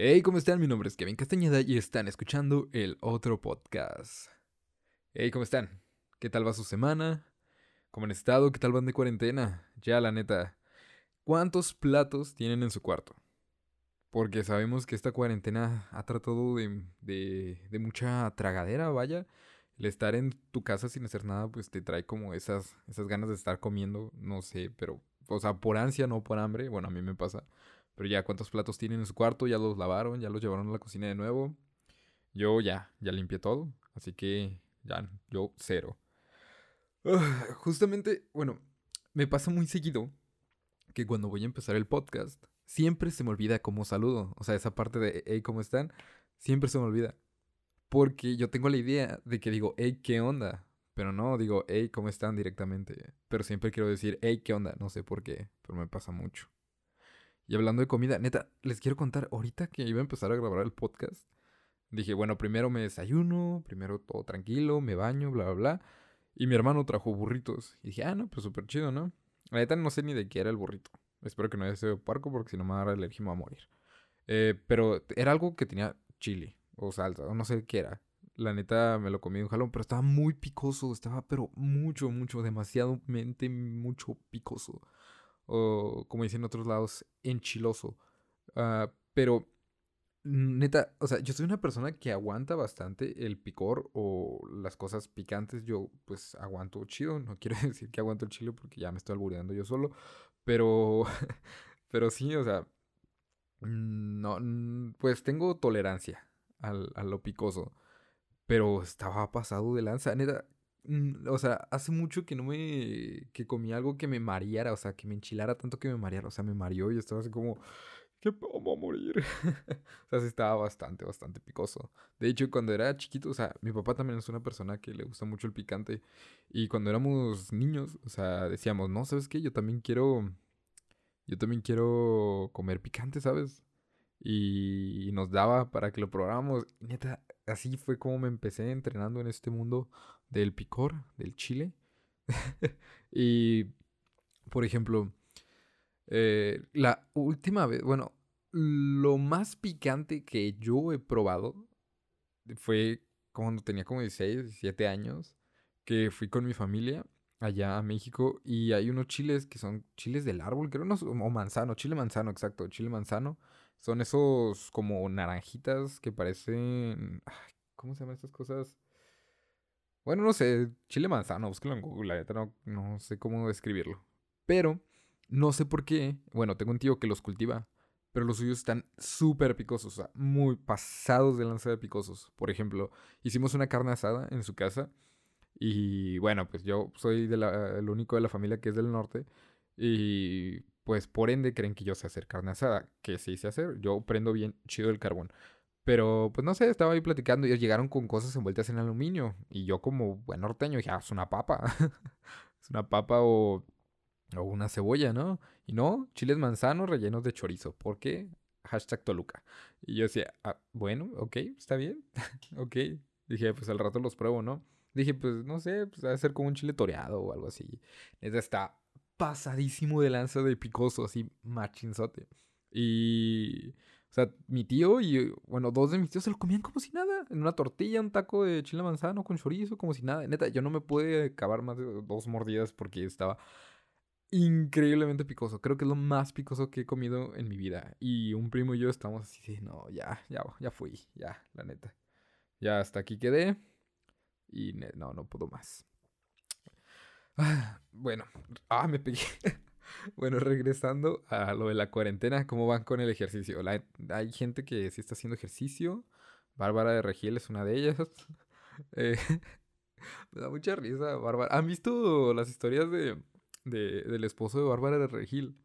Hey, ¿cómo están? Mi nombre es Kevin Castañeda y están escuchando el otro podcast. Hey, ¿cómo están? ¿Qué tal va su semana? ¿Cómo han estado? ¿Qué tal van de cuarentena? Ya, la neta, ¿cuántos platos tienen en su cuarto? Porque sabemos que esta cuarentena ha tratado de, de, de mucha tragadera, vaya. El estar en tu casa sin hacer nada, pues te trae como esas, esas ganas de estar comiendo, no sé, pero, o sea, por ansia, no por hambre. Bueno, a mí me pasa. Pero ya, ¿cuántos platos tienen en su cuarto? ¿Ya los lavaron? ¿Ya los llevaron a la cocina de nuevo? Yo ya, ya limpié todo. Así que ya, yo cero. justamente, bueno, me pasa muy seguido que cuando voy a empezar el podcast, siempre se me olvida cómo saludo. O sea, esa parte de, hey, ¿cómo están? Siempre se me olvida. Porque yo tengo la idea de que digo, hey, ¿qué onda? Pero no, digo, hey, ¿cómo están directamente? Pero siempre quiero decir, hey, ¿qué onda? No sé por qué, pero me pasa mucho. Y hablando de comida, neta, les quiero contar, ahorita que iba a empezar a grabar el podcast, dije, bueno, primero me desayuno, primero todo tranquilo, me baño, bla, bla, bla. Y mi hermano trajo burritos. Y dije, ah, no, pues súper chido, ¿no? La neta no sé ni de qué era el burrito. Espero que no haya sido parco porque si no me va a dar me a morir. Eh, pero era algo que tenía chile o salsa, o no sé qué era. La neta me lo comí un jalón, pero estaba muy picoso, estaba pero mucho, mucho, demasiado mente mucho picoso o como dicen en otros lados, enchiloso. Uh, pero, neta, o sea, yo soy una persona que aguanta bastante el picor o las cosas picantes. Yo, pues, aguanto chido. No quiero decir que aguanto el chile porque ya me estoy albureando yo solo. Pero, pero sí, o sea, no, pues tengo tolerancia al, a lo picoso. Pero estaba pasado de lanza. Neta, o sea, hace mucho que no me. que comí algo que me mareara, o sea, que me enchilara tanto que me mareara. O sea, me mareó y estaba así como. ¿Qué vamos a morir? o sea, sí estaba bastante, bastante picoso. De hecho, cuando era chiquito, o sea, mi papá también es una persona que le gusta mucho el picante. Y cuando éramos niños, o sea, decíamos, no, ¿sabes qué? Yo también quiero. Yo también quiero comer picante, ¿sabes? Y, nos daba para que lo probáramos. neta, así fue como me empecé entrenando en este mundo del picor, del chile. y, por ejemplo, eh, la última vez, bueno, lo más picante que yo he probado fue cuando tenía como 16, 17 años, que fui con mi familia allá a México y hay unos chiles que son chiles del árbol, creo, no, o manzano, chile manzano, exacto, chile manzano. Son esos como naranjitas que parecen... ¿Cómo se llaman estas cosas? Bueno, no sé, chile manzano, búsquelo en Google, la neta no, sé cómo describirlo. Pero no sé por qué, bueno, tengo un tío que los cultiva, pero los suyos están súper picosos, o sea, muy pasados de lanza de picosos. Por ejemplo, hicimos una carne asada en su casa y bueno, pues yo soy el único de la familia que es del norte y pues por ende creen que yo sé hacer carne asada, que sí sé hacer, yo prendo bien chido el carbón. Pero, pues no sé, estaba ahí platicando y llegaron con cosas envueltas en aluminio. Y yo como buen norteño dije, ah, es una papa. es una papa o, o una cebolla, ¿no? Y no, chiles manzanos rellenos de chorizo. ¿Por qué? Hashtag Toluca. Y yo decía, ah, bueno, ok, está bien. ok. Dije, pues al rato los pruebo, ¿no? Dije, pues no sé, pues debe ser como un chile toreado o algo así. Esta está pasadísimo de lanza de picoso, así machinzote. Y o sea, mi tío y, bueno, dos de mis tíos se lo comían como si nada. En una tortilla, un taco de chile manzano con chorizo, como si nada. Neta, yo no me pude acabar más de dos mordidas porque estaba increíblemente picoso. Creo que es lo más picoso que he comido en mi vida. Y un primo y yo estamos así, no, ya, ya, ya fui, ya, la neta. Ya hasta aquí quedé. Y no, no puedo más. Ah, bueno, ah, me pegué. Bueno, regresando a lo de la cuarentena, ¿cómo van con el ejercicio? hay gente que sí está haciendo ejercicio. Bárbara de Regil es una de ellas. Eh, me da mucha risa, Bárbara. ¿Han visto las historias de, de, del esposo de Bárbara de Regil?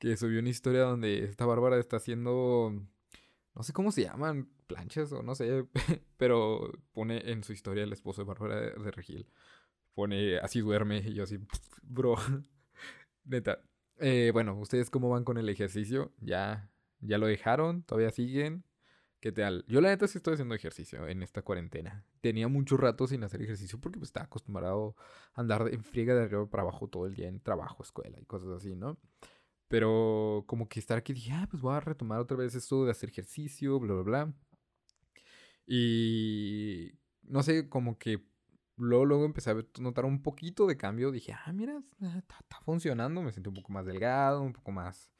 Que subió una historia donde esta Bárbara está haciendo. No sé cómo se llaman, planchas o no sé. Pero pone en su historia el esposo de Bárbara de Regil. Pone así duerme y yo así, bro. Neta. Eh, bueno, ¿ustedes cómo van con el ejercicio? ¿Ya, ¿Ya lo dejaron? ¿Todavía siguen? ¿Qué tal? Yo la neta sí estoy haciendo ejercicio en esta cuarentena. Tenía mucho rato sin hacer ejercicio porque pues, estaba acostumbrado a andar en friega de arriba para abajo todo el día en trabajo, escuela y cosas así, ¿no? Pero como que estar aquí dije, ah, pues voy a retomar otra vez esto de hacer ejercicio, bla, bla, bla. Y no sé, como que luego, luego empecé a notar un poquito de cambio. Dije, ah, mira, está, está funcionando. Me sentí un poco más delgado, un poco más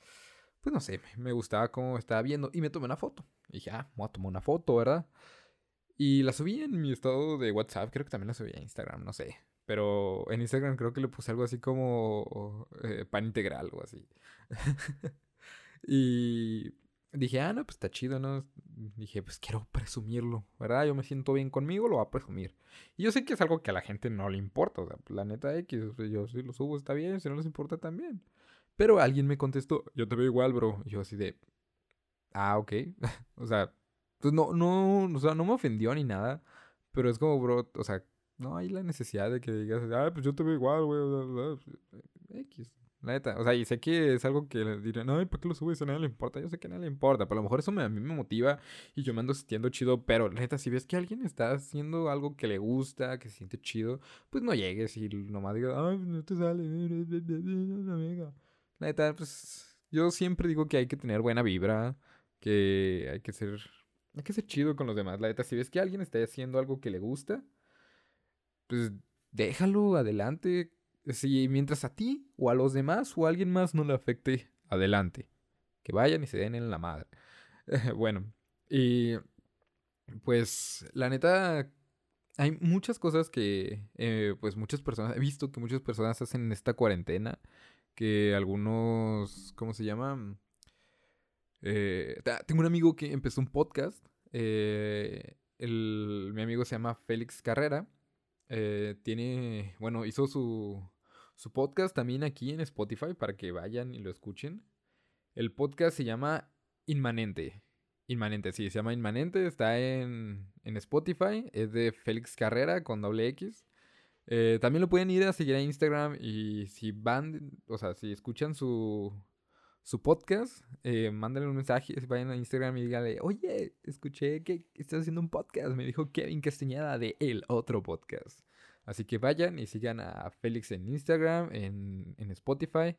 pues no sé, me gustaba cómo estaba viendo y me tomé una foto. Y dije, ah, voy a tomar una foto, ¿verdad? Y la subí en mi estado de WhatsApp, creo que también la subí a Instagram, no sé. Pero en Instagram creo que le puse algo así como eh, pan integral o así. y dije, ah, no, pues está chido, ¿no? Dije, pues quiero presumirlo, ¿verdad? Yo me siento bien conmigo, lo voy a presumir. Y yo sé que es algo que a la gente no le importa, o sea, la neta X, yo si lo subo está bien, si no les importa también. Pero alguien me contestó, yo te veo igual, bro. Y yo así de, ah, ok. o sea, pues no, no, o sea, no me ofendió ni nada. Pero es como, bro, o sea, no hay la necesidad de que digas, ah, pues yo te veo igual, güey. X. La neta, o sea, y sé que es algo que dirán, no, ¿para qué lo subes? A nadie le importa. Yo sé que a nadie le importa, pero a lo mejor eso me, a mí me motiva y yo me ando sintiendo chido. Pero la neta, si ves que alguien está haciendo algo que le gusta, que se siente chido, pues no llegues y nomás digas, ay, no te sale, amiga. La neta, pues yo siempre digo que hay que tener buena vibra, que hay que ser, hay que ser chido con los demás. La neta, si ves que alguien está haciendo algo que le gusta, pues déjalo adelante. Si mientras a ti o a los demás o a alguien más no le afecte, adelante. Que vayan y se den en la madre. bueno, y pues la neta, hay muchas cosas que, eh, pues muchas personas, he visto que muchas personas hacen en esta cuarentena que algunos, ¿cómo se llama? Eh, tengo un amigo que empezó un podcast. Eh, mi amigo se llama Félix Carrera. Tiene, bueno, hizo su, su podcast también aquí en Spotify para que vayan y lo escuchen. El podcast se llama Inmanente. Inmanente, sí, se llama Inmanente. Está en, en Spotify. Es de Félix Carrera con doble X. Eh, también lo pueden ir a seguir a Instagram y si van, o sea, si escuchan su, su podcast, eh, mándenle un mensaje, vayan a Instagram y díganle, oye, escuché que estás haciendo un podcast, me dijo Kevin Castañeda de el otro podcast. Así que vayan y sigan a Félix en Instagram, en, en Spotify,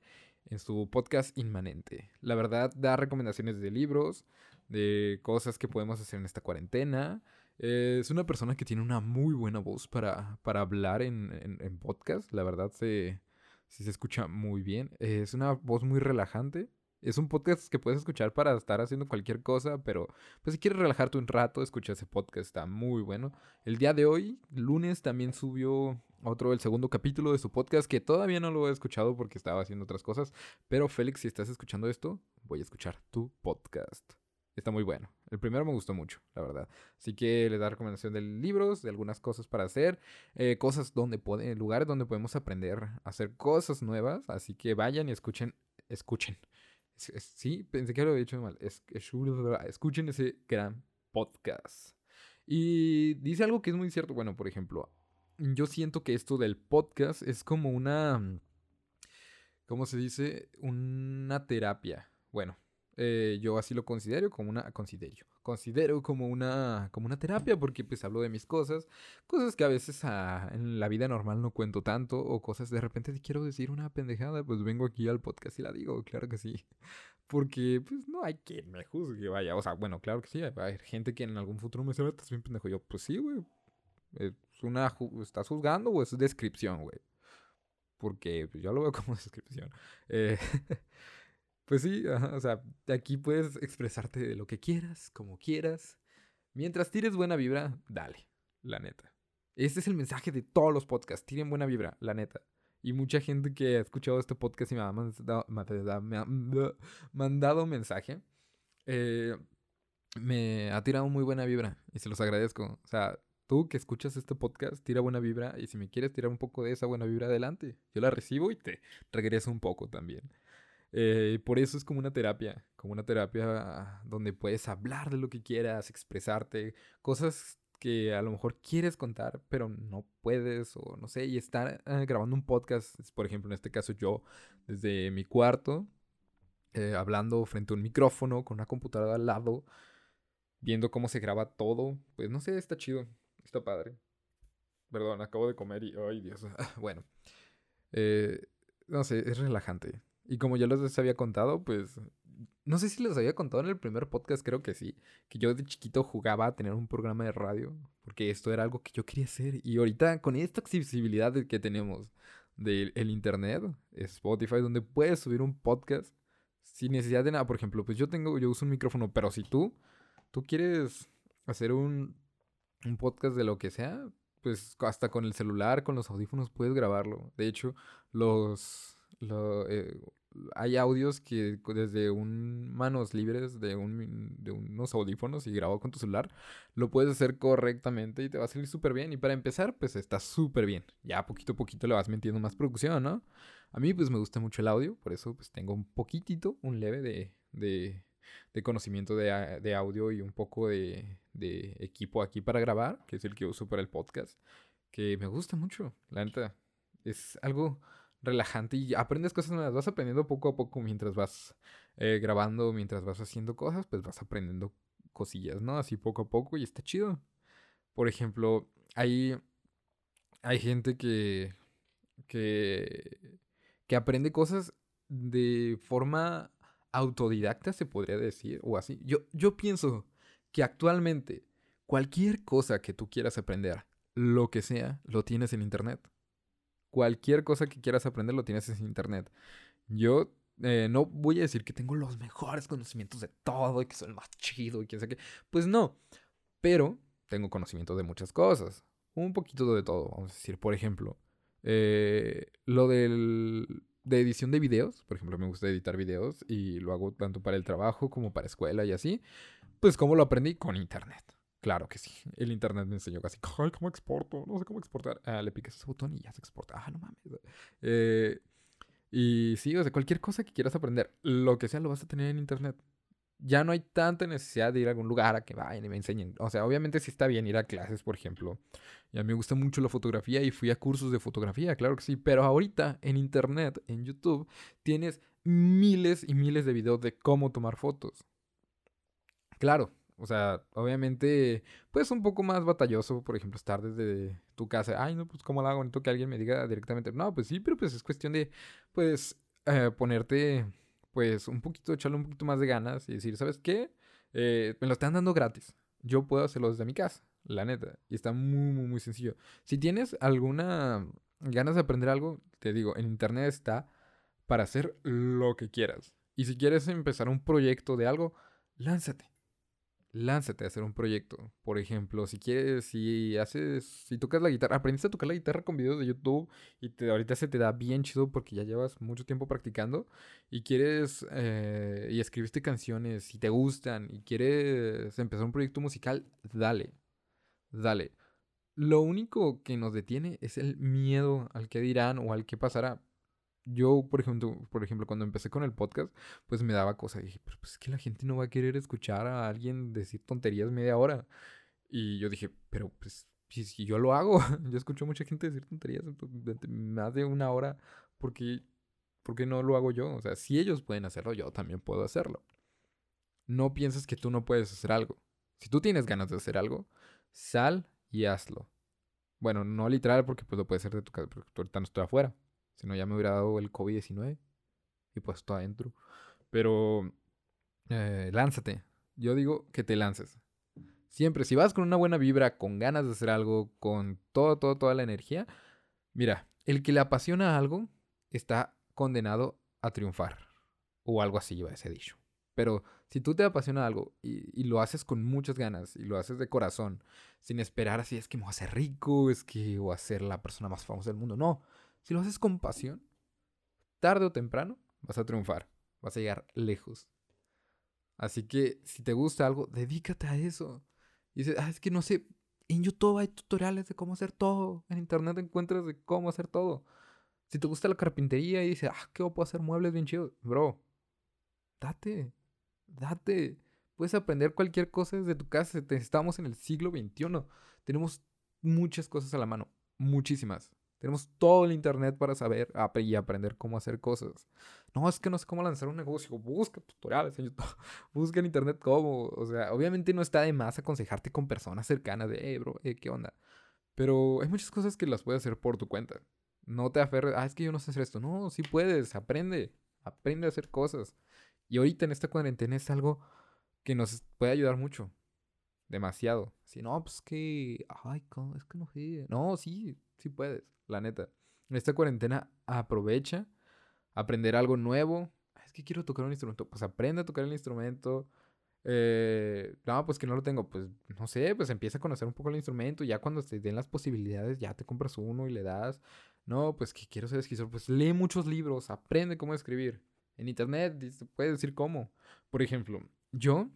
en su podcast Inmanente. La verdad, da recomendaciones de libros, de cosas que podemos hacer en esta cuarentena. Eh, es una persona que tiene una muy buena voz para, para hablar en, en, podcast. La verdad, se, se escucha muy bien. es una voz muy relajante. Es un podcast que puedes escuchar para estar haciendo cualquier cosa, pero pues si quieres relajarte un rato, escucha ese podcast, está muy bueno. El día de hoy, lunes, también subió otro, el segundo capítulo de su podcast, que todavía no lo he escuchado porque estaba haciendo otras cosas. Pero Félix, si estás escuchando esto, voy a escuchar tu podcast. Está muy bueno. El primero me gustó mucho, la verdad. Así que le da recomendación de libros, de algunas cosas para hacer, eh, cosas donde pueden, lugares donde podemos aprender a hacer cosas nuevas. Así que vayan y escuchen, escuchen. Sí, pensé que lo había dicho mal. Es, escuchen ese gran podcast. Y dice algo que es muy cierto. Bueno, por ejemplo, yo siento que esto del podcast es como una, ¿cómo se dice? Una terapia. Bueno, eh, yo así lo considero como una considero considero como una como una terapia porque pues hablo de mis cosas cosas que a veces ah, en la vida normal no cuento tanto o cosas de repente quiero decir una pendejada pues vengo aquí al podcast y la digo claro que sí. Porque pues no hay quien me juzgue vaya o sea bueno claro que sí hay, gente que en algún futuro me dice estás bien pendejo yo pues sí güey es una estás juzgando o es descripción güey porque pues, yo lo veo como descripción. Eh, Pues sí, o sea, aquí puedes expresarte de lo que quieras, como quieras. Mientras tires buena vibra, dale, la neta. Este es el mensaje de todos los podcasts, tiren buena vibra, la neta. Y mucha gente que ha escuchado este podcast y me ha mandado, me ha mandado mensaje, eh, me ha tirado muy buena vibra y se los agradezco. O sea, tú que escuchas este podcast, tira buena vibra y si me quieres tirar un poco de esa buena vibra adelante, yo la recibo y te regreso un poco también. Eh, por eso es como una terapia, como una terapia donde puedes hablar de lo que quieras, expresarte, cosas que a lo mejor quieres contar, pero no puedes, o no sé, y estar eh, grabando un podcast, por ejemplo, en este caso yo, desde mi cuarto, eh, hablando frente a un micrófono, con una computadora al lado, viendo cómo se graba todo, pues no sé, está chido, está padre. Perdón, acabo de comer y, ay Dios, bueno, no sé, es relajante Y como ya les había contado, pues no sé si les había contado en el primer podcast, creo que sí, que yo de chiquito jugaba a tener un programa de radio, porque esto era algo que yo quería hacer. Y ahorita con esta accesibilidad que tenemos del internet, Spotify, donde puedes subir un podcast sin necesidad de nada, por ejemplo, pues yo tengo, yo uso un micrófono, pero si tú, tú quieres hacer un, un podcast de lo que sea, pues hasta con el celular, con los audífonos puedes grabarlo. De hecho, los, eh, hay audios que desde un manos libres de, un, de unos audífonos y grabado con tu celular, lo puedes hacer correctamente y te va a salir súper bien. Y para empezar, pues está súper bien. Ya poquito a poquito le vas metiendo más producción, ¿no? A mí pues me gusta mucho el audio, por eso pues tengo un poquitito, un leve de, de, de conocimiento de, de, audio y un poco de, de equipo aquí para grabar, que es el que uso para el podcast, que me gusta mucho, la neta. Es algo relajante y aprendes cosas nuevas. Vas aprendiendo poco a poco mientras vas eh, grabando, mientras vas haciendo cosas, pues vas aprendiendo cosillas, ¿no? Así poco a poco y está chido. Por ejemplo, hay, hay gente que, que, que aprende cosas de forma autodidacta, se podría decir, o así. Yo, yo pienso que actualmente cualquier cosa que tú quieras aprender, lo que sea, lo tienes en internet cualquier cosa que quieras aprender lo tienes en internet. Yo eh, no voy a decir que tengo los mejores conocimientos de todo y que soy el más chido y que sé qué. Pues no. Pero tengo conocimiento de muchas cosas. Un poquito de todo, vamos a decir. Por ejemplo, eh, lo del, de edición de videos. Por ejemplo, me gusta editar videos y lo hago tanto para el trabajo como para escuela y así. Pues, ¿cómo lo aprendí? Con internet. Claro que sí. El internet me enseñó casi, ay, ¿cómo exporto? No sé cómo exportar. Ah, le picas ese botón y ya se exporta. Ah, no mames. Eh, y sí, o sea, cualquier cosa que quieras aprender, lo que sea, lo vas a tener en internet. Ya no hay tanta necesidad de ir a algún lugar a que vayan y me enseñen. O sea, obviamente sí está bien ir a clases, por ejemplo. Y a mí me gusta mucho la fotografía y fui a cursos de fotografía, claro que sí. Pero ahorita en internet, en YouTube, tienes miles y miles de videos de cómo tomar fotos. Claro, o sea, obviamente, pues un poco más batalloso, por ejemplo, estar desde tu casa. Ay, no, pues cómo lo hago, que alguien me diga directamente. No, pues sí, pero pues es cuestión de, pues, eh, ponerte, pues, un poquito, echarle un poquito más de ganas y decir, ¿sabes qué? Eh, me lo están dando gratis. Yo puedo hacerlo desde mi casa, la neta. Y está muy, muy, muy sencillo. Si tienes alguna ganas de aprender algo, te digo, en internet está para hacer lo que quieras. Y si quieres empezar un proyecto de algo, lánzate lánzate a hacer un proyecto. Por ejemplo, si quieres, si haces, si tocas la guitarra, aprendiste a tocar la guitarra con videos de YouTube y te, ahorita se te da bien chido porque ya llevas mucho tiempo practicando y quieres, eh, y escribiste canciones y te gustan y quieres empezar un proyecto musical, dale, dale. Lo único que nos detiene es el miedo al que dirán o al que pasará yo, por ejemplo, por ejemplo, cuando empecé con el podcast, pues me daba cosa. dije, pero pues es que la gente no va a querer escuchar a alguien decir tonterías media hora. Y yo dije, pero pues si, yo lo hago, yo escucho a mucha gente decir tonterías más de una hora, porque ¿por qué no lo hago yo? O sea, si ellos pueden hacerlo, yo también puedo hacerlo. No pienses que tú no puedes hacer algo. Si tú tienes ganas de hacer algo, sal y hazlo. Bueno, no literal porque pues lo puedes hacer de tu casa, porque ahorita no estoy afuera. Si no, ya me hubiera dado el COVID-19 y puesto adentro. Pero eh, lánzate. Yo digo que te lances. Siempre, si vas con una buena vibra, con ganas de hacer algo, con todo, todo, toda la energía, mira, el que le apasiona algo está condenado a triunfar. O algo así iba ese dicho. Pero si tú te apasiona algo y, y, lo haces con muchas ganas y lo haces de corazón, sin esperar así, es que me voy a hacer rico, es que voy a ser la persona más famosa del mundo. No, si lo haces con pasión, tarde o temprano vas a triunfar, vas a llegar lejos. Así que si te gusta algo, dedícate a eso. Y dices, ah, es que no sé, en YouTube hay tutoriales de cómo hacer todo, en Internet encuentras de cómo hacer todo. Si te gusta la carpintería y dices, ah, ¿qué puedo hacer muebles bien chidos? Bro, date, date. Puedes aprender cualquier cosa desde tu casa. Estamos en el siglo XXI. Tenemos muchas cosas a la mano, muchísimas. Tenemos todo el internet para saber y aprender cómo hacer cosas. No, es que no sé cómo lanzar un negocio. Busca tutoriales en YouTube. Busca en internet cómo. O sea, obviamente no está de más aconsejarte con personas cercanas de, eh, bro, eh, ¿qué onda? Pero hay muchas cosas que las puedes hacer por tu cuenta. No te aferres, ah, es que yo no sé hacer esto. No, sí puedes, aprende. aprende a hacer cosas. Y ahorita en esta cuarentena es algo que nos puede ayudar mucho. Demasiado. Si no, pues que. Ay, es que no sé. No, sí, sí puedes, la neta. En esta cuarentena aprovecha aprender algo nuevo. Es que quiero tocar un instrumento. Pues aprende a tocar el instrumento. Eh, no, pues que no lo tengo. Pues no sé, pues empieza a conocer un poco el instrumento. Ya cuando te den las posibilidades, ya te compras uno y le das. No, pues que quiero ser escritor. Pues lee muchos libros, aprende cómo escribir. En internet puedes decir cómo. Por ejemplo, yo,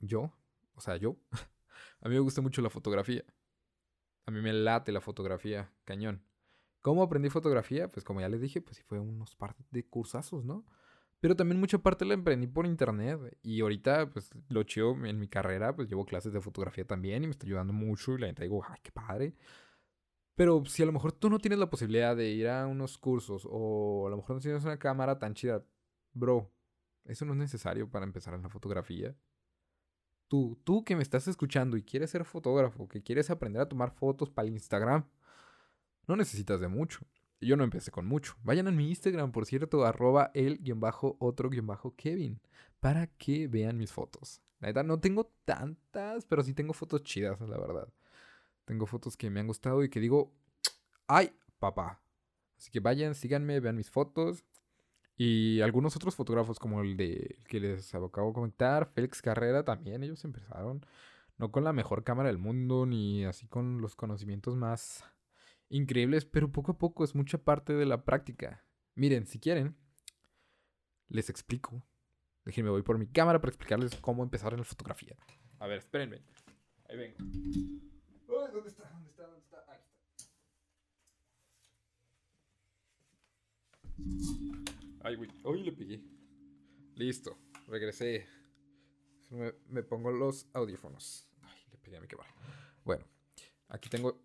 yo, o sea, yo, a mí me gusta mucho la fotografía. A mí me late la fotografía, cañón. ¿Cómo aprendí fotografía? Pues como ya les dije, pues sí fue unos par de cursazos, ¿no? Pero también mucha parte la emprendí por internet. Y ahorita, pues lo chido en mi carrera, pues llevo clases de fotografía también y me está ayudando mucho. Y la gente digo, ay, qué padre. Pero si a lo mejor tú no tienes la posibilidad de ir a unos cursos o a lo mejor no tienes una cámara tan chida, bro, eso no es necesario para empezar en la fotografía. Tú, tú que me estás escuchando y quieres ser fotógrafo, que quieres aprender a tomar fotos para el Instagram, no necesitas de mucho. Yo no empecé con mucho. Vayan a mi Instagram, por cierto, arroba el-otro-kevin, para que vean mis fotos. La verdad, no tengo tantas, pero sí tengo fotos chidas, la verdad. Tengo fotos que me han gustado y que digo, ¡ay, papá! Así que vayan, síganme, vean mis fotos. Y algunos otros fotógrafos, como el de que les acabo de comentar, Félix Carrera, también ellos empezaron. No con la mejor cámara del mundo, ni así con los conocimientos más increíbles, pero poco a poco es mucha parte de la práctica. Miren, si quieren, les explico. Déjenme, voy por mi cámara para explicarles cómo empezar en la fotografía. A ver, espérenme. Ahí vengo. ¿Dónde está? ¿Dónde está? ¿Dónde está? Aquí está. Ay, güey. Hoy le pegué. Listo. Regresé. Me, pongo los audífonos. Ay, le pegué a mi cámara. Bueno, aquí tengo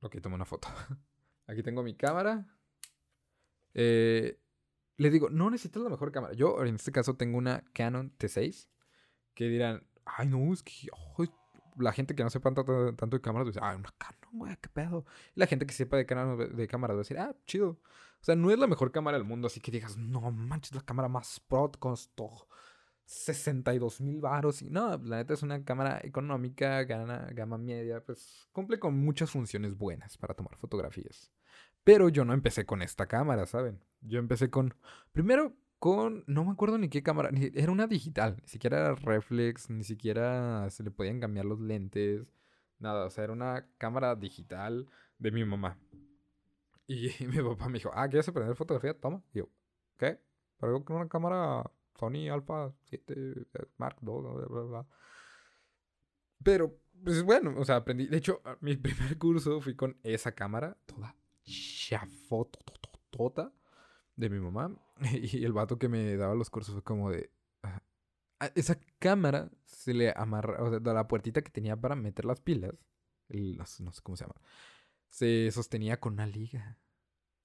Ok, tomo una foto. Aquí tengo mi cámara. Eh, les digo, no necesitas la mejor cámara. Yo en este caso tengo una Canon T6. Que dirán, ay no, es que la gente que no sepa tanto, de cámaras dice, ay, una Canon, güey, qué pedo. La gente que sepa de, de cámaras va a decir, ah, chido. O sea, no es la mejor cámara del mundo, así que digas, no manches, la cámara más pro costó 62 mil baros. Y no, la neta es una cámara económica, gana, gama media, pues cumple con muchas funciones buenas para tomar fotografías. Pero yo no empecé con esta cámara, ¿saben? Yo empecé con, primero con, no me acuerdo ni qué cámara, era una digital, ni siquiera era reflex, ni siquiera se le podían cambiar los lentes, nada, o sea, era una cámara digital de mi mamá. Y mi papá me dijo, ah, ¿quieres aprender fotografía? Toma. Y yo, ¿qué? Pero con una cámara Sony Alpha 7 eh, Mark II, bla, bla, bla. Pero, pues bueno, o sea, aprendí. De hecho, mi primer curso fui con esa cámara, toda chafototota de mi mamá. Y el vato que me daba los cursos fue como de. Esa cámara se le amarra, o sea, la puertita que tenía para meter las pilas, no sé cómo se llama, se sostenía con una liga.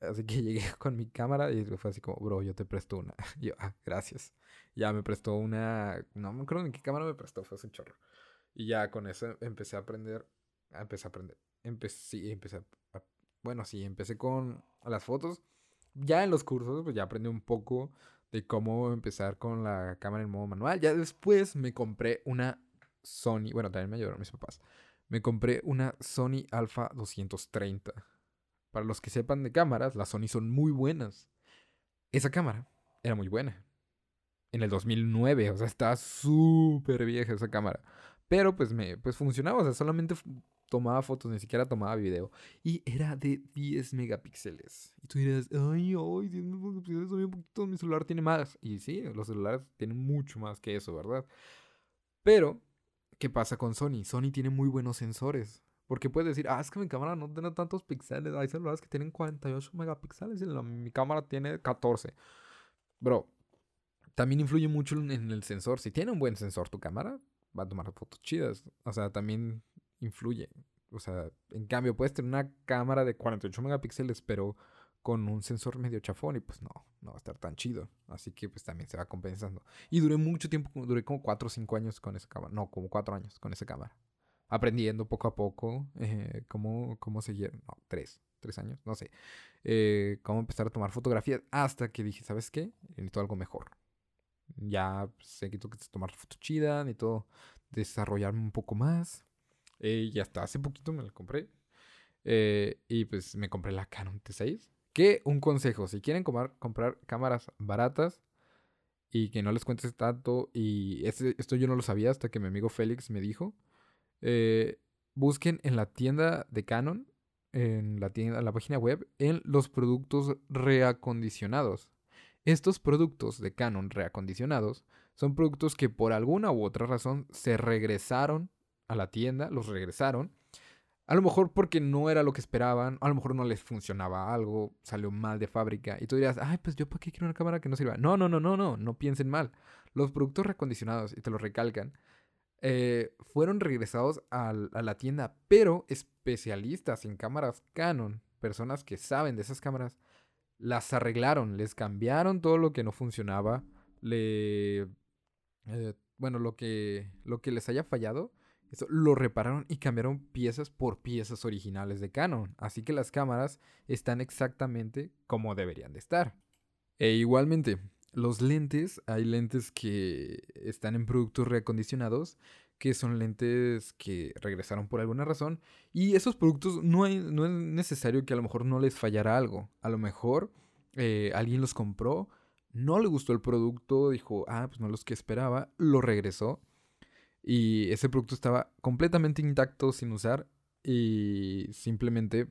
Así que llegué con mi cámara y fue así como, bro, yo te presto una. Yo, ah, gracias. Ya me prestó una, no me acuerdo en qué cámara me prestó, fue un chorro. Y ya con eso empecé a aprender, empecé a aprender. Empecé, sí, empecé a, bueno, sí, empecé con las fotos. Ya en los cursos, pues ya aprendí un poco de cómo empezar con la cámara en modo manual. Ya después me compré una Sony, bueno, también me ayudaron mis papás. Me compré una Sony Alpha 230 para los que sepan de cámaras, las Sony son muy buenas. Esa cámara era muy buena. En el 2009, o sea, estaba súper vieja esa cámara. Pero pues me pues funcionaba, o sea, solamente tomaba fotos, ni siquiera tomaba video. Y era de 10 megapíxeles. Y tú dirás, ay, ay, 10 megapíxeles son un poquito, mi celular tiene más. Y sí, los celulares tienen mucho más que eso, ¿verdad? Pero, ¿qué pasa con Sony? Sony tiene muy buenos sensores. Porque puedes decir, ah, es que mi cámara no tiene tantos píxeles. Hay celulares que tienen 48 megapíxeles y mi cámara tiene 14. Bro, también influye mucho en el sensor. Si tiene un buen sensor tu cámara, va a tomar fotos chidas. O sea, también influye. O sea, en cambio, puedes tener una cámara de 48 megapíxeles, pero con un sensor medio chafón y pues no, no va a estar tan chido. Así que pues también se va compensando. Y duré mucho tiempo, duré como 4 o 5 años con esa cámara. No, como 4 años con esa cámara. aprendiendo poco a poco eh, cómo, cómo seguir, no, tres, tres años, no sé, eh, cómo empezar a tomar fotografías hasta que dije, ¿sabes qué? Necesito algo mejor. Ya sé que tengo que tomar fotos chidas, necesito desarrollarme un poco más. Y hasta hace poquito me la compré. y pues me compré la Canon T6. Que un consejo, si quieren comprar cámaras baratas, y que no les cuentes tanto. Y esto yo no lo sabía hasta que mi amigo Félix me dijo. Eh, busquen en la tienda de Canon, en la, tienda, en la página web, en los productos reacondicionados. Estos productos de Canon reacondicionados son productos que por alguna u otra razón se regresaron a la tienda, los regresaron a lo mejor porque no era lo que esperaban, a lo mejor no les funcionaba algo, salió mal de fábrica. Y tú dirás, ay, pues yo para qué quiero una cámara que no sirva. No, no, no, no, no, no piensen mal. Los productos recondicionados, y te lo recalcan, eh, fueron regresados a, la tienda, pero especialistas en cámaras Canon, personas que saben de esas cámaras, las arreglaron, les cambiaron todo lo que no funcionaba, le... Eh, bueno, lo que, lo que les haya fallado, lo repararon y cambiaron piezas por piezas originales de Canon. Así que las cámaras están exactamente como deberían de estar. E igualmente, los lentes, hay lentes que están en productos reacondicionados, que son lentes que regresaron por alguna razón. Y esos productos no, no es necesario que a lo mejor no les fallara algo. A lo mejor eh, alguien los compró, no le gustó el producto, dijo, ah, pues no los que esperaba, lo regresó y ese producto estaba completamente intacto sin usar y simplemente,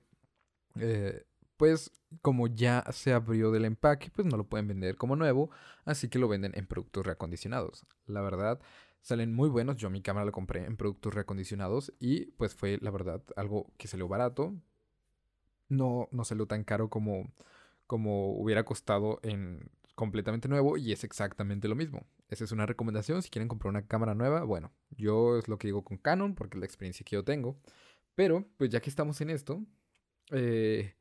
eh, pues como ya se abrió del empaque, pues no lo pueden vender como nuevo, así que lo venden en productos reacondicionados. La verdad, salen muy buenos. Yo mi cámara la compré en productos reacondicionados y pues fue la verdad algo que salió barato. No, no salió tan caro como, como hubiera costado en completamente nuevo y es exactamente lo mismo. Esa es una recomendación. Si quieren comprar una cámara nueva, bueno, yo es lo que digo con Canon porque es la experiencia que yo tengo. Pero, pues ya que estamos en esto, eh,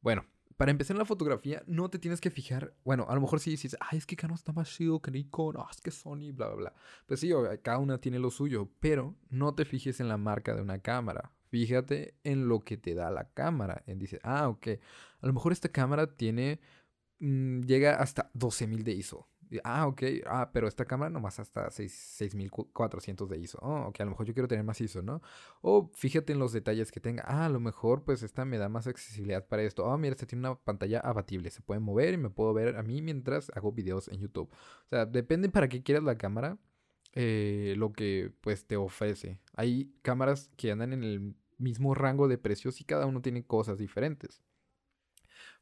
bueno, para empezar en la fotografía, no te tienes que fijar. Bueno, a lo mejor si dices, ay, es que Canon está más chido que Nikon, ah, es que Sony, bla, bla, bla. Pues sí, cada una tiene lo suyo, pero no te fijes en la marca de una cámara. Fíjate en lo que te da la cámara. En dice, ah, ok, a lo mejor esta cámara tiene Mm, llega hasta 12.000 de ISO. Ah, ok. Ah, pero esta cámara nomás hasta 6400 de ISO. Oh, ok, a lo mejor yo quiero tener más ISO, ¿no? O fíjate en los detalles que tenga. Ah, a lo mejor pues esta me da más accesibilidad para esto. Oh, mira, esta tiene una pantalla abatible. Se puede mover y me puedo ver a mí mientras hago videos en YouTube. O sea, depende para qué quieras la cámara. Eh, lo que pues te ofrece. Hay cámaras que andan en el mismo rango de precios y cada uno tiene cosas diferentes.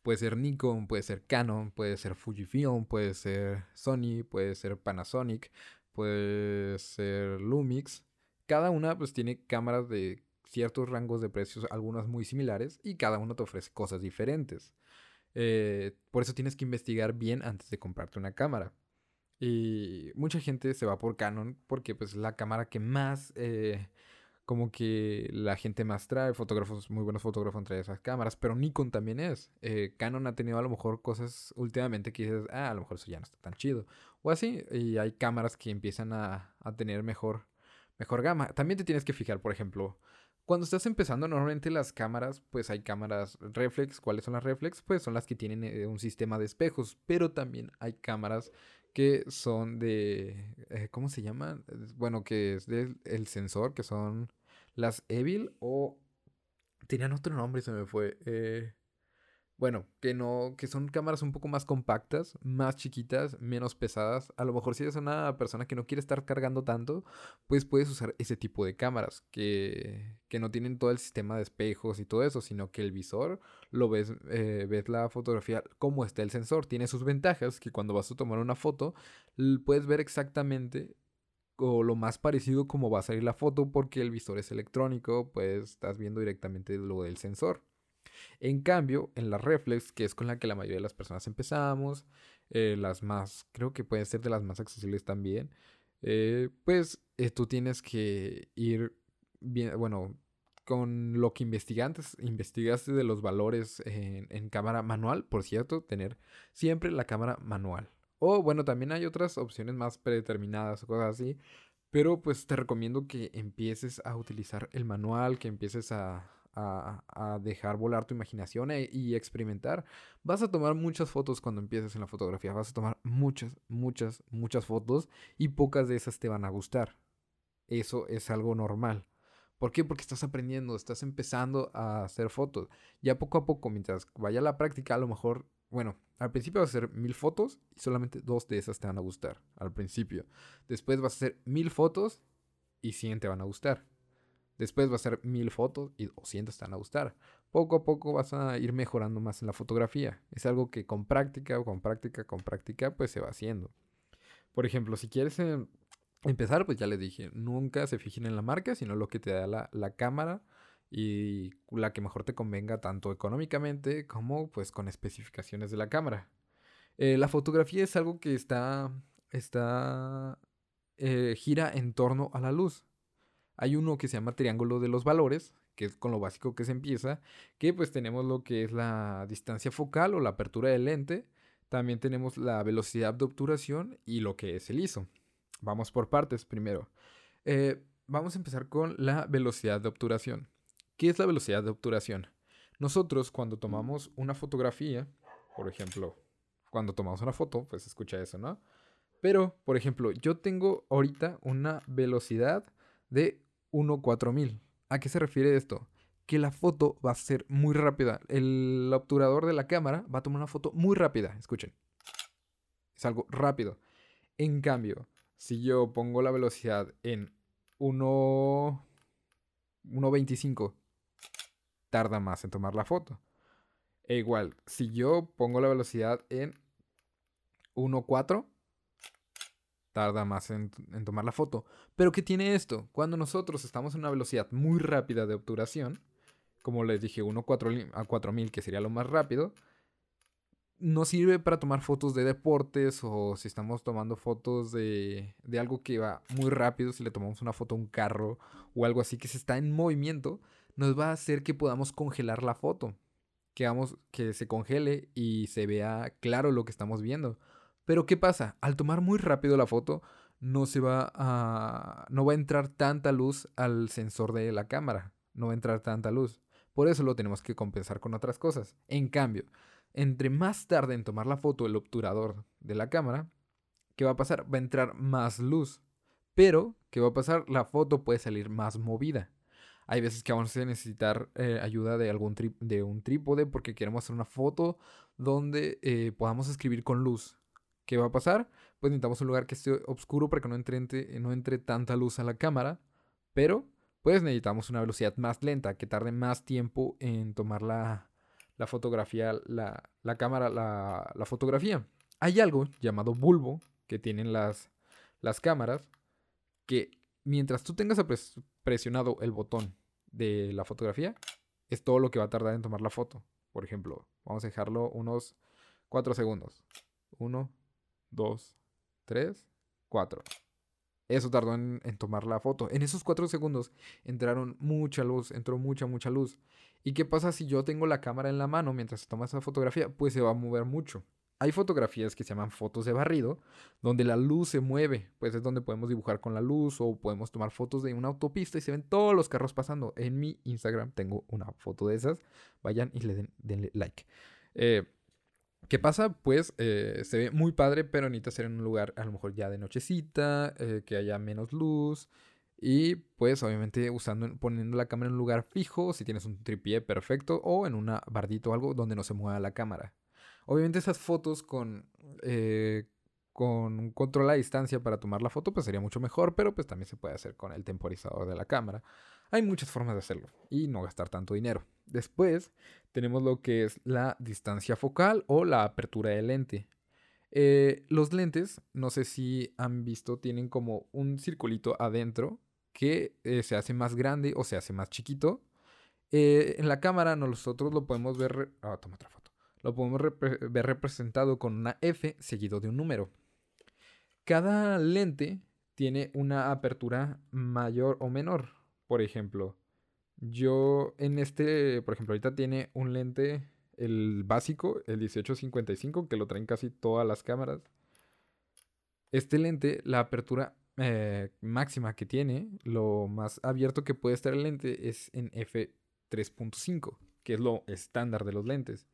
Puede ser Nikon, puede ser Canon, puede ser Fujifilm, puede ser Sony, puede ser Panasonic, puede ser Lumix. Cada una pues tiene cámaras de ciertos rangos de precios, algunas muy similares, y cada uno te ofrece cosas diferentes. Eh, por eso tienes que investigar bien antes de comprarte una cámara. Y mucha gente se va por Canon porque pues es la cámara que más eh, como que la gente más trae, fotógrafos, muy buenos fotógrafos traen esas cámaras, pero Nikon también es. Eh, Canon ha tenido a lo mejor cosas últimamente que dices, ah, a lo mejor eso ya no está tan chido. O así, y hay cámaras que empiezan a, a tener mejor, mejor gama. También te tienes que fijar, por ejemplo, cuando estás empezando, normalmente las cámaras, pues hay cámaras reflex. ¿Cuáles son las reflex? Pues son las que tienen eh, un sistema de espejos, pero también hay cámaras que son de, eh, ¿cómo se llaman? Bueno, que es del el sensor, que son las Evil o tenían otro nombre se me fue. Eh, bueno, que no, que son cámaras un poco más compactas, más chiquitas, menos pesadas. A lo mejor si eres una persona que no quiere estar cargando tanto, pues puedes usar ese tipo de cámaras que, que no tienen todo el sistema de espejos y todo eso, sino que el visor lo ves, eh, ves la fotografía como está el sensor. Tiene sus ventajas que cuando vas a tomar una foto puedes ver exactamente o lo más parecido como va a salir la foto porque el visor es electrónico, pues estás viendo directamente lo del sensor. En cambio, en la reflex, que es con la que la mayoría de las personas empezamos, eh, las más, creo que pueden ser de las más accesibles también, eh, pues eh, tú tienes que ir bien, bueno, con lo que investigaste, investigaste de los valores en, en cámara manual, por cierto, tener siempre la cámara manual. O bueno, también hay otras opciones más predeterminadas o cosas así, Pero pues te recomiendo que empieces a utilizar el manual, que empieces a, dejar volar tu imaginación e, y experimentar. Vas a tomar muchas fotos cuando empieces en la fotografía. Vas a tomar muchas, muchas, muchas fotos y pocas de esas te van a gustar. Eso es algo normal. ¿Por qué? Porque estás aprendiendo, estás empezando a hacer fotos. Ya poco a poco, mientras vaya a la práctica, a lo mejor, bueno, al principio vas a hacer mil fotos y solamente dos de esas te van a gustar. Al principio. Después vas a hacer mil fotos y 100 te van a gustar. Después vas a hacer mil fotos y 200 te van a gustar. Poco a poco vas a ir mejorando más en la fotografía. Es algo que con práctica, con práctica, con práctica, pues se va haciendo. Por ejemplo, si quieres em, empezar, pues ya les dije, nunca se fijen en la marca, sino lo que te da la, cámara y la que mejor te convenga tanto económicamente como pues con especificaciones de la cámara. Eh, la fotografía es algo que está, está, eh, gira en torno a la luz. Hay uno que se llama triángulo de los valores, que es con lo básico que se empieza, que pues tenemos lo que es la distancia focal o la apertura del lente, también tenemos la velocidad de obturación y lo que es el ISO. Vamos por partes primero. Eh, vamos a empezar con la velocidad de obturación. ¿Qué es la velocidad de obturación? Nosotros cuando tomamos una fotografía, por ejemplo, cuando tomamos una foto, pues escucha eso, ¿no? Pero, por ejemplo, yo tengo ahorita una velocidad de 1.4000. ¿A qué se refiere esto? Que la foto va a ser muy rápida. El obturador de la cámara va a tomar una foto muy rápida. Escuchen. Es algo rápido. En cambio, si yo pongo la velocidad en 1.25, tarda más en tomar la foto. E igual, si yo pongo la velocidad en 1.4, tarda más en, tomar la foto. Pero ¿qué tiene esto? Cuando nosotros estamos en una velocidad muy rápida de obturación, como les dije, 1.4 a 4000, que sería lo más rápido, no sirve para tomar fotos de deportes o si estamos tomando fotos de, de, algo que va muy rápido, si le tomamos una foto a un carro o algo así que se está en movimiento, nos va a hacer que podamos congelar la foto. Que, que se congele y se vea claro lo que estamos viendo. Pero ¿qué pasa? Al tomar muy rápido la foto, no se va a. no va a entrar tanta luz al sensor de la cámara. No va a entrar tanta luz. Por eso lo tenemos que compensar con otras cosas. En cambio, entre más tarde en tomar la foto el obturador de la cámara, ¿qué va a pasar? Va a entrar más luz. Pero, ¿qué va a pasar? La foto puede salir más movida. Hay veces que vamos a necesitar eh, ayuda de, algún de un trípode porque queremos hacer una foto donde eh, podamos escribir con luz. ¿Qué va a pasar? Pues necesitamos un lugar que esté oscuro para que no entre, no entre tanta luz a la cámara. Pero, pues necesitamos una velocidad más lenta, que tarde más tiempo en tomar la, la fotografía, la, la cámara, la, la, fotografía. Hay algo llamado bulbo que tienen las, las cámaras que mientras tú tengas presionado el botón de la fotografía, es todo lo que va a tardar en tomar la foto. Por ejemplo, vamos a dejarlo unos 4 segundos. 1, 2, 3, 4. Eso tardó en, tomar la foto. En esos 4 segundos entraron mucha luz, entró mucha, mucha luz. ¿Y qué pasa si yo tengo la cámara en la mano mientras se toma esa fotografía? Pues se va a mover mucho. Hay fotografías que se llaman fotos de barrido, donde la luz se mueve, pues es donde podemos dibujar con la luz o podemos tomar fotos de una autopista y se ven todos los carros pasando. En mi Instagram tengo una foto de esas, vayan y le den, denle like. Eh, ¿Qué pasa? Pues eh, se ve muy padre, pero necesita ser en un lugar a lo mejor ya de nochecita, eh, que haya menos luz, y pues obviamente usando, poniendo la cámara en un lugar fijo, si tienes un tripié perfecto, o en una bardito o algo donde no se mueva la cámara. Obviamente esas fotos con, eh, con un control a distancia para tomar la foto, pues sería mucho mejor, pero pues también se puede hacer con el temporizador de la cámara. Hay muchas formas de hacerlo y no gastar tanto dinero. Después tenemos lo que es la distancia focal o la apertura de lente. Eh, los lentes, no sé si han visto, tienen como un circulito adentro que eh, se hace más grande o se hace más chiquito. Eh, en la cámara nosotros lo podemos ver... Ah, toma otra foto. Lo podemos ver representado con una F seguido de un número. Cada lente tiene una apertura mayor o menor. Por ejemplo, yo en este, por ejemplo, ahorita tiene un lente, el básico, el 1855, que lo traen casi todas las cámaras. Este lente, la apertura eh, máxima que tiene, lo más abierto que puede estar el lente es en f3.5, que es lo estándar de los lentes.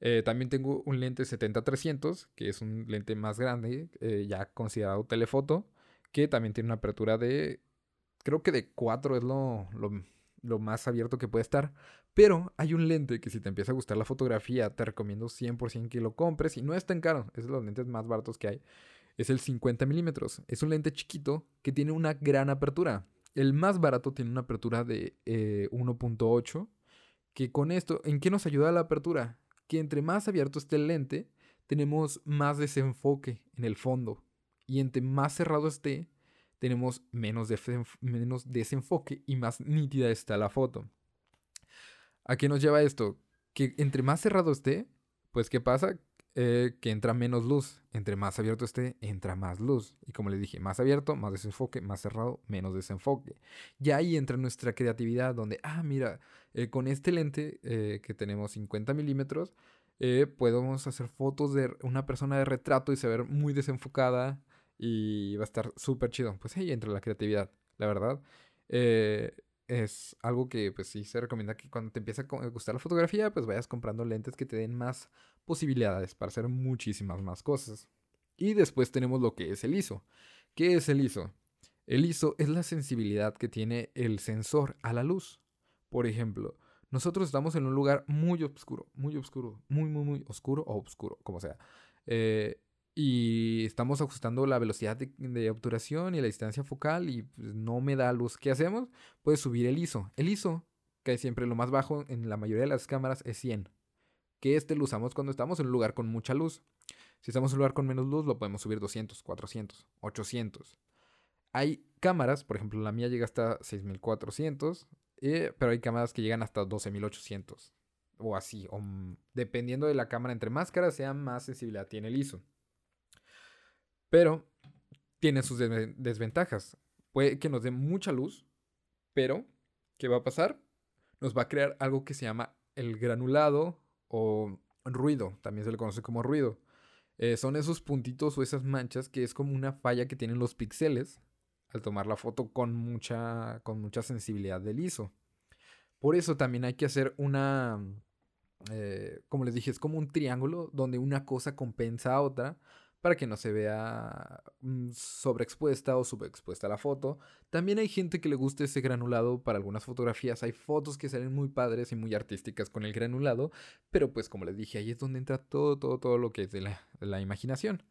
Eh, también tengo un lente 70-300, que es un lente más grande, eh, ya considerado telefoto, que también tiene una apertura de, creo que de 4 es lo, lo, más abierto que puede estar. Pero hay un lente que si te empieza a gustar la fotografía, te recomiendo 100% que lo compres y no es tan caro, es de los lentes más baratos que hay. Es el 50 milímetros. Es un lente chiquito que tiene una gran apertura. El más barato tiene una apertura de 1.8. Eh, que con esto, ¿en qué nos ayuda la apertura? que entre más abierto esté el lente, tenemos más desenfoque en el fondo. Y entre más cerrado esté, tenemos menos, menos desenfoque y más nítida está la foto. ¿A qué nos lleva esto? Que entre más cerrado esté, pues ¿qué pasa? Eh, que entra menos luz. Entre más abierto esté, entra más luz. Y como les dije, más abierto, más desenfoque, más cerrado, menos desenfoque. Y ahí entra nuestra creatividad, donde, ah, mira, eh, con este lente eh, que tenemos 50 milímetros, podemos hacer fotos de una persona de retrato y se ver muy desenfocada y va a estar súper chido. Pues ahí entra la creatividad, la verdad es algo que pues sí se recomienda que cuando te empiece a gustar la fotografía pues vayas comprando lentes que te den más posibilidades para hacer muchísimas más cosas. Y después tenemos lo que es el ISO. ¿Qué es el ISO? El ISO es la sensibilidad que tiene el sensor a la luz. Por ejemplo, nosotros estamos en un lugar muy oscuro, muy oscuro, muy, muy, muy oscuro o oscuro, como sea. Eh, y estamos ajustando la velocidad de, obturación y la distancia focal y pues, no me da luz. ¿Qué hacemos? Puedes subir el ISO. El ISO, que es siempre lo más bajo en la mayoría de las cámaras, es 100. Que este lo usamos cuando estamos en un lugar con mucha luz. Si estamos en un lugar con menos luz, lo podemos subir 200, 400, 800. Hay cámaras, por ejemplo, la mía llega hasta 6400, eh, pero hay cámaras que llegan hasta 12800 o así, mm, dependiendo de la cámara, entre más cara sea, más sensibilidad tiene el ISO. Pero tiene sus desventajas. Puede que nos dé mucha luz, pero ¿qué va a pasar? Nos va a crear algo que se llama el granulado o ruido, también se le conoce como ruido. Eh, son esos puntitos o esas manchas que es como una falla que tienen los píxeles al tomar la foto con mucha, con mucha sensibilidad del ISO. Por eso también hay que hacer una, eh, como les dije, es como un triángulo donde una cosa compensa a otra para que no se vea mm, sobreexpuesta o subexpuesta la foto. También hay gente que le gusta ese granulado para algunas fotografías. Hay fotos que salen muy padres y muy artísticas con el granulado, pero pues como les dije, ahí es donde entra todo, todo, todo lo que es de la, imaginación.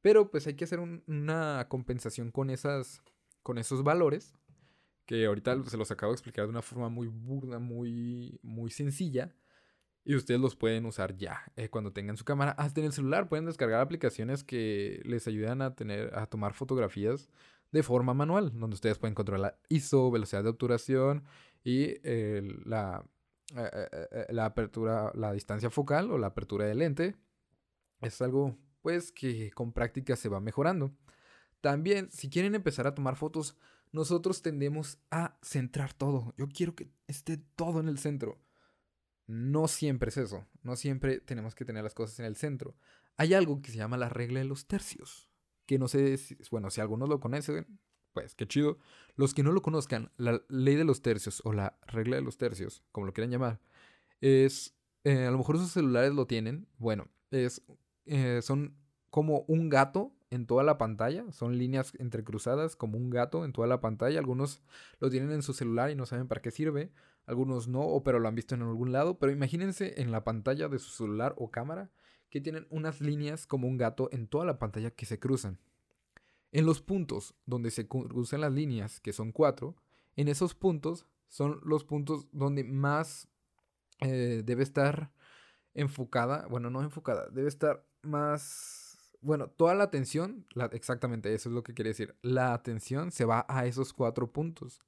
Pero pues hay que hacer una compensación con, esas, con esos valores, que ahorita se los acabo de explicar de una forma muy burda, muy, muy sencilla y ustedes los pueden usar ya eh, cuando tengan su cámara. Hasta en el celular pueden descargar aplicaciones que les ayudan a tener a tomar fotografías de forma manual, donde ustedes pueden controlar la ISO, velocidad de obturación y la, eh, eh, la apertura, la distancia focal o la apertura del lente. Es algo pues que con práctica se va mejorando. También, si quieren empezar a tomar fotos, nosotros tendemos a centrar todo. Yo quiero que esté todo en el centro. No siempre es eso, no siempre tenemos que tener las cosas en el centro. Hay algo que se llama la regla de los tercios, que no sé, si, bueno, si algunos lo conocen, pues qué chido. Los que no lo conozcan, la ley de los tercios o la regla de los tercios, como lo quieran llamar, es, eh, a lo mejor sus celulares lo tienen, bueno, es, eh, son como un gato en toda la pantalla, son líneas entrecruzadas como un gato en toda la pantalla, algunos lo tienen en su celular y no saben para qué sirve, algunos no, pero lo han visto en algún lado. Pero imagínense en la pantalla de su celular o cámara que tienen unas líneas como un gato en toda la pantalla que se cruzan. En los puntos donde se cruzan las líneas, que son cuatro, en esos puntos son los puntos donde más eh, debe estar enfocada, bueno, no enfocada, debe estar más, bueno, toda la atención, exactamente eso es lo que quiere decir, la atención se va a esos cuatro puntos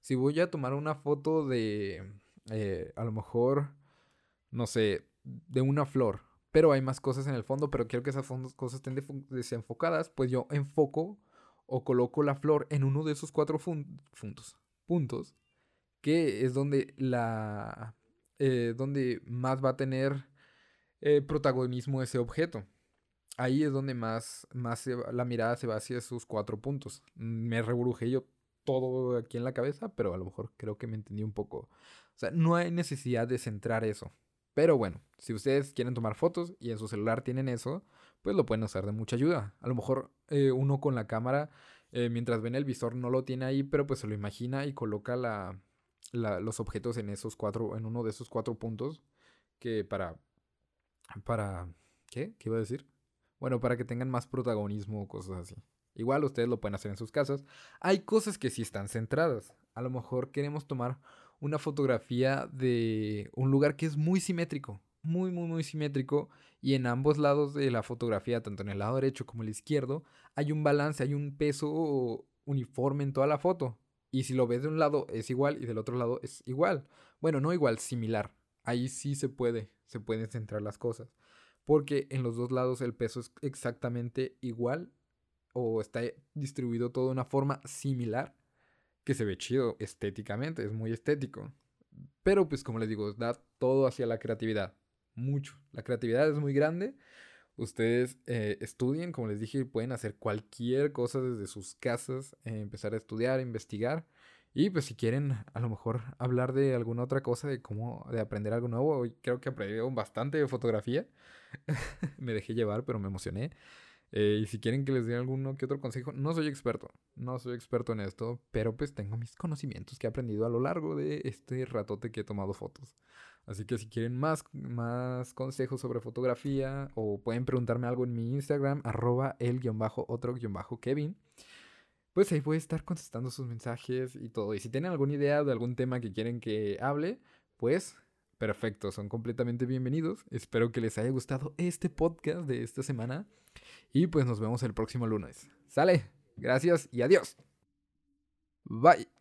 si voy a tomar una foto de, eh, a lo mejor, no sé, de una flor, pero hay más cosas en el fondo, pero quiero que esas cosas estén desenfocadas, pues yo enfoco o coloco la flor en uno de esos cuatro puntos, puntos, que es donde la, eh, donde más va a tener eh, protagonismo ese objeto. ahí es donde más, más la mirada se va hacia esos cuatro puntos. Me reburujé yo todo aquí en la cabeza, pero a lo mejor creo que me entendí un poco. O sea, no hay necesidad de centrar eso. Pero bueno, si ustedes quieren tomar fotos y en su celular tienen eso, pues lo pueden usar de mucha ayuda. A lo mejor eh, uno con la cámara, eh, mientras ven el visor, no lo tiene ahí, pero pues se lo imagina y coloca la, los objetos en esos cuatro, en uno de esos cuatro puntos que para, para, ¿qué? ¿Qué iba a decir? Bueno, para que tengan más protagonismo o cosas así. Igual ustedes lo pueden hacer en sus casas. Hay cosas que sí están centradas. A lo mejor queremos tomar una fotografía de un lugar que es muy simétrico. Muy, muy, muy simétrico. Y en ambos lados de la fotografía, tanto en el lado derecho como el izquierdo, hay un balance, hay un peso uniforme en toda la foto. Y si lo ves de un lado es igual y del otro lado es igual. Bueno, no igual, similar. Ahí sí se puede, se pueden centrar las cosas. Porque en los dos lados el peso es exactamente igual o está distribuido todo de una forma similar que se ve chido estéticamente, es muy estético. Pero pues como les digo, da todo hacia la creatividad, mucho. La creatividad es muy grande. Ustedes eh, estudien, como les dije, pueden hacer cualquier cosa desde sus casas, eh, empezar a estudiar, investigar. Y pues si quieren a lo mejor hablar de alguna otra cosa, de cómo, de aprender algo nuevo, creo que aprendí bastante de fotografía. me dejé llevar, pero me emocioné. Eh, y si quieren que les dé alguno que otro consejo, no soy experto, no soy experto en esto, pero pues tengo mis conocimientos que he aprendido a lo largo de este ratote que he tomado fotos. Así que si quieren más, más consejos sobre fotografía o pueden preguntarme algo en mi Instagram, arroba el-otro-kevin, pues ahí voy a estar contestando sus mensajes y todo. Y si tienen alguna idea de algún tema que quieren que hable, pues perfecto, son completamente bienvenidos. Espero que les haya gustado este podcast de esta semana. Y pues nos vemos el próximo lunes. Sale, gracias y adiós. Bye.